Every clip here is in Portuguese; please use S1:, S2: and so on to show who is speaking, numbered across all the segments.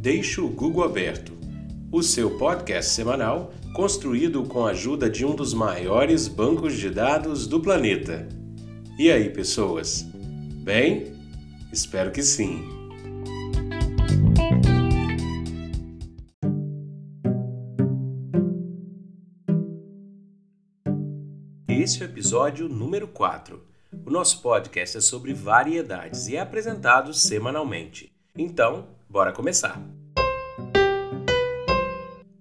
S1: Deixe o Google Aberto, o seu podcast semanal construído com a ajuda de um dos maiores bancos de dados do planeta. E aí, pessoas? Bem? Espero que sim. Esse é o episódio número 4. O nosso podcast é sobre variedades e é apresentado semanalmente. Então, bora começar!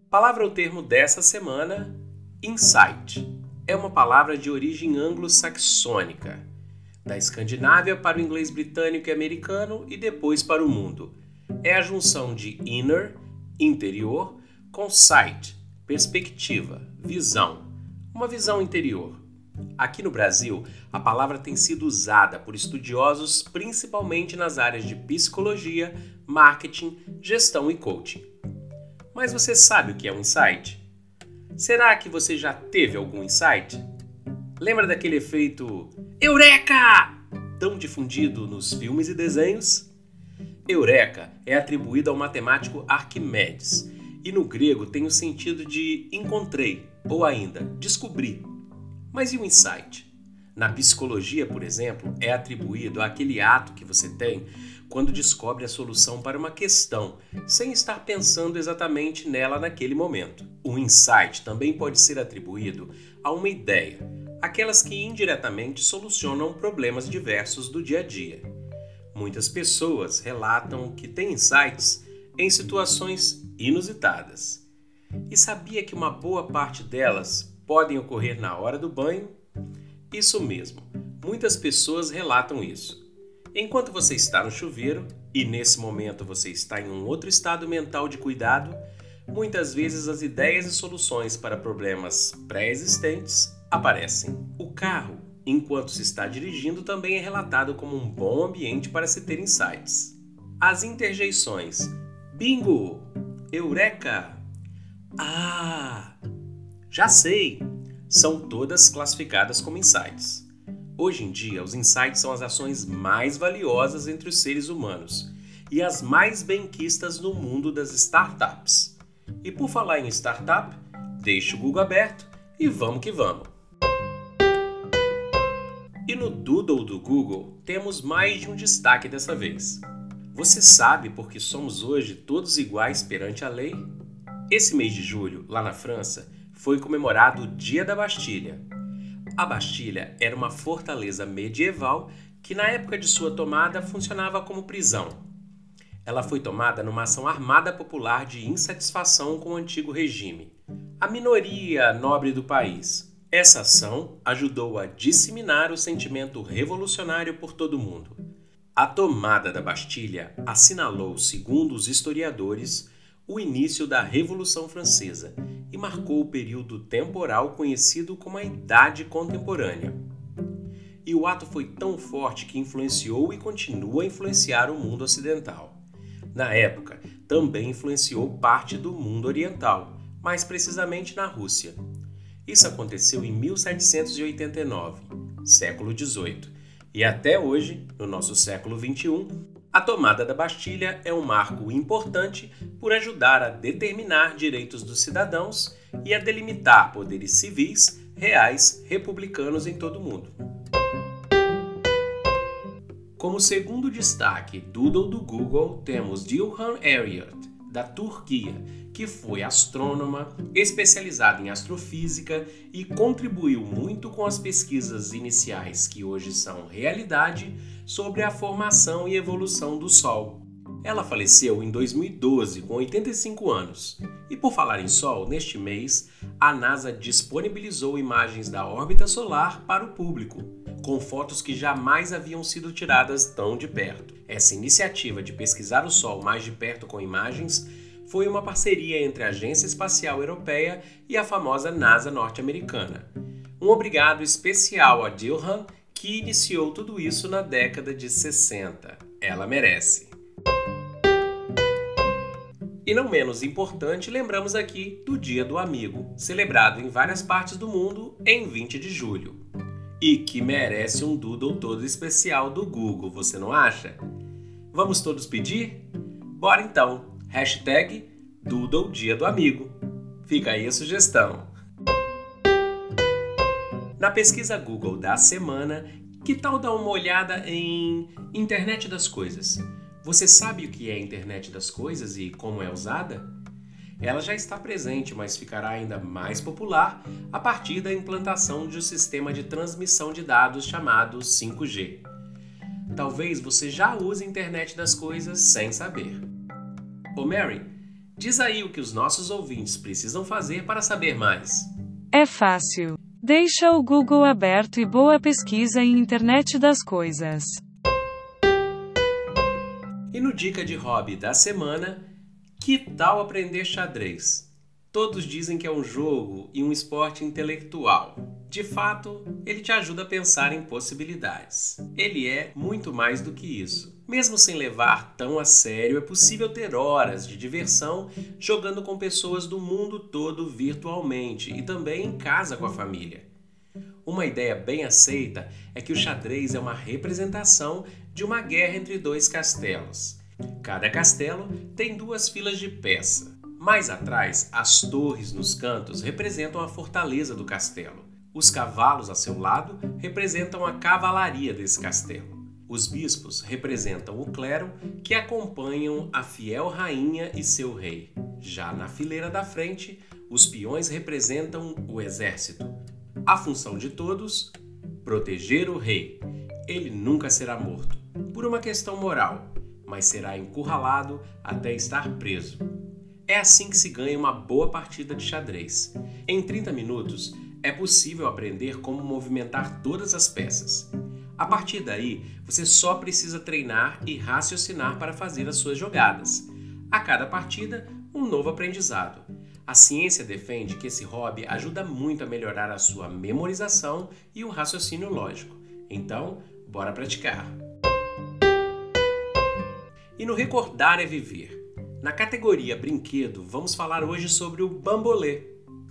S1: Palavra ou termo dessa semana: insight. É uma palavra de origem anglo-saxônica, da Escandinávia para o inglês britânico e americano e depois para o mundo. É a junção de inner, interior, com sight, perspectiva, visão, uma visão interior. Aqui no Brasil, a palavra tem sido usada por estudiosos principalmente nas áreas de psicologia, marketing, gestão e coaching. Mas você sabe o que é um insight? Será que você já teve algum insight? Lembra daquele efeito Eureka! tão difundido nos filmes e desenhos? Eureka é atribuído ao matemático Arquimedes e no grego tem o sentido de encontrei ou ainda descobri. Mas e o insight? Na psicologia, por exemplo, é atribuído àquele ato que você tem quando descobre a solução para uma questão, sem estar pensando exatamente nela naquele momento. O insight também pode ser atribuído a uma ideia, aquelas que indiretamente solucionam problemas diversos do dia a dia. Muitas pessoas relatam que têm insights em situações inusitadas. E sabia que uma boa parte delas podem ocorrer na hora do banho? Isso mesmo, muitas pessoas relatam isso. Enquanto você está no chuveiro e nesse momento você está em um outro estado mental de cuidado, muitas vezes as ideias e soluções para problemas pré-existentes aparecem. O carro, enquanto se está dirigindo, também é relatado como um bom ambiente para se ter insights. As interjeições Bingo! Eureka! Ah! Já sei! São todas classificadas como insights. Hoje em dia, os insights são as ações mais valiosas entre os seres humanos e as mais benquistas no mundo das startups. E por falar em startup, deixe o Google aberto e vamos que vamos! E no Doodle do Google temos mais de um destaque dessa vez. Você sabe por que somos hoje todos iguais perante a lei? Esse mês de julho, lá na França, foi comemorado o Dia da Bastilha. A Bastilha era uma fortaleza medieval que, na época de sua tomada, funcionava como prisão. Ela foi tomada numa ação armada popular de insatisfação com o antigo regime, a minoria nobre do país. Essa ação ajudou a disseminar o sentimento revolucionário por todo o mundo. A tomada da Bastilha assinalou, segundo os historiadores, o início da Revolução Francesa e marcou o período temporal conhecido como a Idade Contemporânea. E o ato foi tão forte que influenciou e continua a influenciar o mundo ocidental. Na época, também influenciou parte do mundo oriental, mais precisamente na Rússia. Isso aconteceu em 1789, século XVIII, e até hoje, no nosso século XXI, a tomada da Bastilha é um marco importante por ajudar a determinar direitos dos cidadãos e a delimitar poderes civis, reais, republicanos em todo o mundo. Como segundo destaque Doodle do Google, temos Dilhan Ariat, da Turquia, que foi astrônoma, especializada em astrofísica e contribuiu muito com as pesquisas iniciais que hoje são realidade sobre a formação e evolução do Sol. Ela faleceu em 2012, com 85 anos. E por falar em Sol, neste mês, a NASA disponibilizou imagens da órbita solar para o público, com fotos que jamais haviam sido tiradas tão de perto. Essa iniciativa de pesquisar o Sol mais de perto com imagens foi uma parceria entre a Agência Espacial Europeia e a famosa NASA norte-americana. Um obrigado especial a Dilhan, que iniciou tudo isso na década de 60. Ela merece. E não menos importante, lembramos aqui do Dia do Amigo, celebrado em várias partes do mundo em 20 de julho. E que merece um doodle todo especial do Google, você não acha? Vamos todos pedir? Bora então! Hashtag Doodle Dia do Amigo. Fica aí a sugestão. Na pesquisa Google da semana, que tal dar uma olhada em Internet das Coisas? Você sabe o que é Internet das Coisas e como é usada? Ela já está presente, mas ficará ainda mais popular a partir da implantação de um sistema de transmissão de dados chamado 5G. Talvez você já use a internet das coisas sem saber. Ô Mary, diz aí o que os nossos ouvintes precisam fazer para saber mais.
S2: É fácil. Deixa o Google aberto e boa pesquisa em internet das coisas.
S1: E no dica de hobby da semana, que tal aprender xadrez? Todos dizem que é um jogo e um esporte intelectual. De fato, ele te ajuda a pensar em possibilidades. Ele é muito mais do que isso. Mesmo sem levar tão a sério, é possível ter horas de diversão jogando com pessoas do mundo todo virtualmente e também em casa com a família. Uma ideia bem aceita é que o xadrez é uma representação de uma guerra entre dois castelos. Cada castelo tem duas filas de peça. Mais atrás, as torres nos cantos representam a fortaleza do castelo. Os cavalos a seu lado representam a cavalaria desse castelo. Os bispos representam o clero que acompanham a fiel rainha e seu rei. Já na fileira da frente, os peões representam o exército. A função de todos: proteger o rei. Ele nunca será morto, por uma questão moral, mas será encurralado até estar preso. É assim que se ganha uma boa partida de xadrez. Em 30 minutos, é possível aprender como movimentar todas as peças. A partir daí, você só precisa treinar e raciocinar para fazer as suas jogadas. A cada partida, um novo aprendizado. A ciência defende que esse hobby ajuda muito a melhorar a sua memorização e o raciocínio lógico. Então, bora praticar! E no Recordar é Viver. Na categoria Brinquedo, vamos falar hoje sobre o bambolê.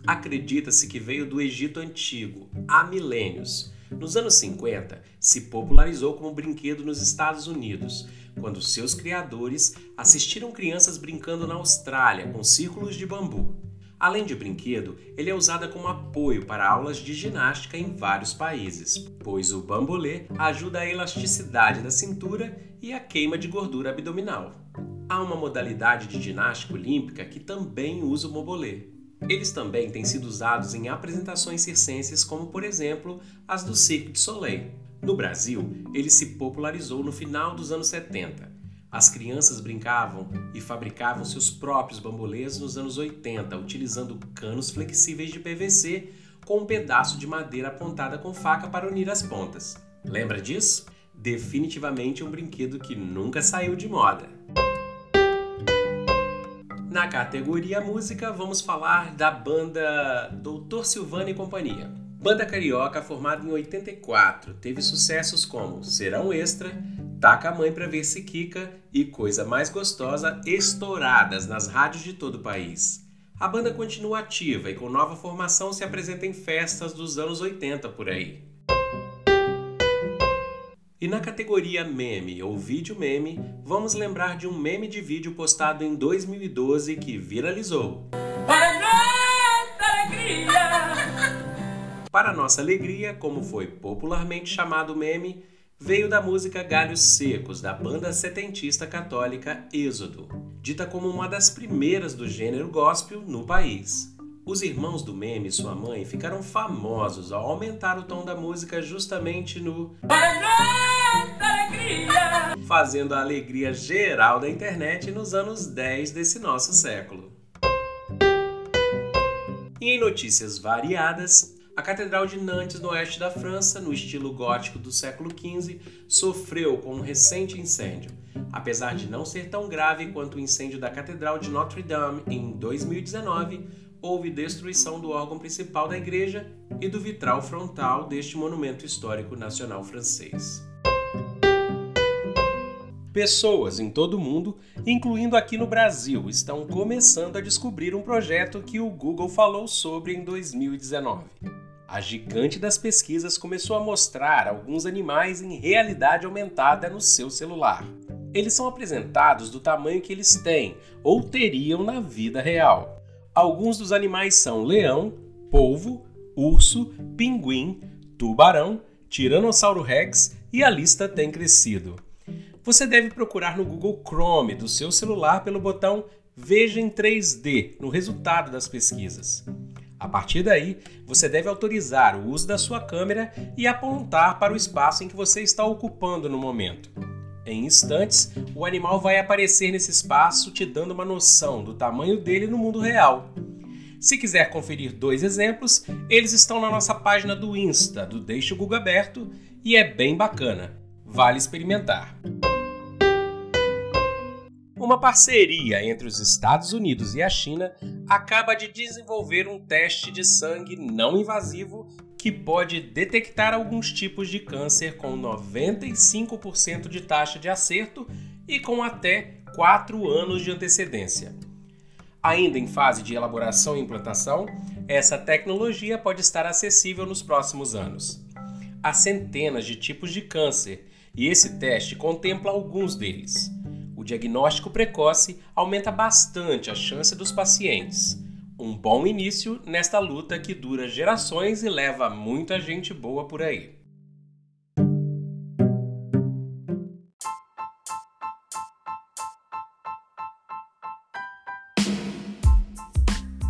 S1: Acredita-se que veio do Egito Antigo, há milênios. Nos anos 50, se popularizou como brinquedo nos Estados Unidos, quando seus criadores assistiram crianças brincando na Austrália com círculos de bambu. Além de brinquedo, ele é usado como apoio para aulas de ginástica em vários países, pois o bambolê ajuda a elasticidade da cintura e a queima de gordura abdominal. Há uma modalidade de ginástica olímpica que também usa o bambolê. Eles também têm sido usados em apresentações circenses, como por exemplo as do Cirque du Soleil. No Brasil, ele se popularizou no final dos anos 70 as crianças brincavam e fabricavam seus próprios bambolês nos anos 80, utilizando canos flexíveis de PVC com um pedaço de madeira apontada com faca para unir as pontas. Lembra disso? Definitivamente um brinquedo que nunca saiu de moda. Na categoria música, vamos falar da banda Doutor Silvano e Companhia. Banda carioca formada em 84, teve sucessos como Serão Extra, Taca a mãe pra ver se quica e coisa mais gostosa estouradas nas rádios de todo o país. A banda continua ativa e com nova formação se apresenta em festas dos anos 80 por aí. E na categoria meme ou vídeo meme, vamos lembrar de um meme de vídeo postado em 2012 que viralizou. Para nossa alegria! Para nossa alegria, como foi popularmente chamado o meme, veio da música Galhos Secos, da banda setentista católica Êxodo, dita como uma das primeiras do gênero gospel no país. Os irmãos do meme e sua mãe ficaram famosos ao aumentar o tom da música justamente no fazendo a alegria geral da internet nos anos 10 desse nosso século. E em notícias variadas, a Catedral de Nantes, no oeste da França, no estilo gótico do século XV, sofreu com um recente incêndio. Apesar de não ser tão grave quanto o incêndio da Catedral de Notre Dame em 2019, houve destruição do órgão principal da igreja e do vitral frontal deste monumento histórico nacional francês. Pessoas em todo o mundo, incluindo aqui no Brasil, estão começando a descobrir um projeto que o Google falou sobre em 2019 a gigante das pesquisas começou a mostrar alguns animais em realidade aumentada no seu celular. eles são apresentados do tamanho que eles têm ou teriam na vida real. Alguns dos animais são leão, polvo, urso, pinguim, tubarão, tiranossauro rex e a lista tem crescido. Você deve procurar no Google Chrome do seu celular pelo botão Veja em 3D no resultado das pesquisas. A partir daí, você deve autorizar o uso da sua câmera e apontar para o espaço em que você está ocupando no momento. Em instantes, o animal vai aparecer nesse espaço, te dando uma noção do tamanho dele no mundo real. Se quiser conferir dois exemplos, eles estão na nossa página do Insta, do Deixa o Google Aberto, e é bem bacana. Vale experimentar. Uma parceria entre os Estados Unidos e a China acaba de desenvolver um teste de sangue não invasivo que pode detectar alguns tipos de câncer com 95% de taxa de acerto e com até 4 anos de antecedência. Ainda em fase de elaboração e implantação, essa tecnologia pode estar acessível nos próximos anos. Há centenas de tipos de câncer e esse teste contempla alguns deles diagnóstico precoce aumenta bastante a chance dos pacientes. Um bom início nesta luta que dura gerações e leva muita gente boa por aí.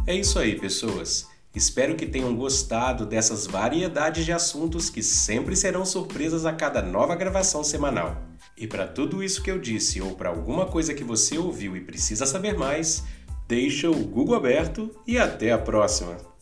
S1: É isso aí, pessoas. Espero que tenham gostado dessas variedades de assuntos que sempre serão surpresas a cada nova gravação semanal. E para tudo isso que eu disse ou para alguma coisa que você ouviu e precisa saber mais, deixa o Google aberto e até a próxima!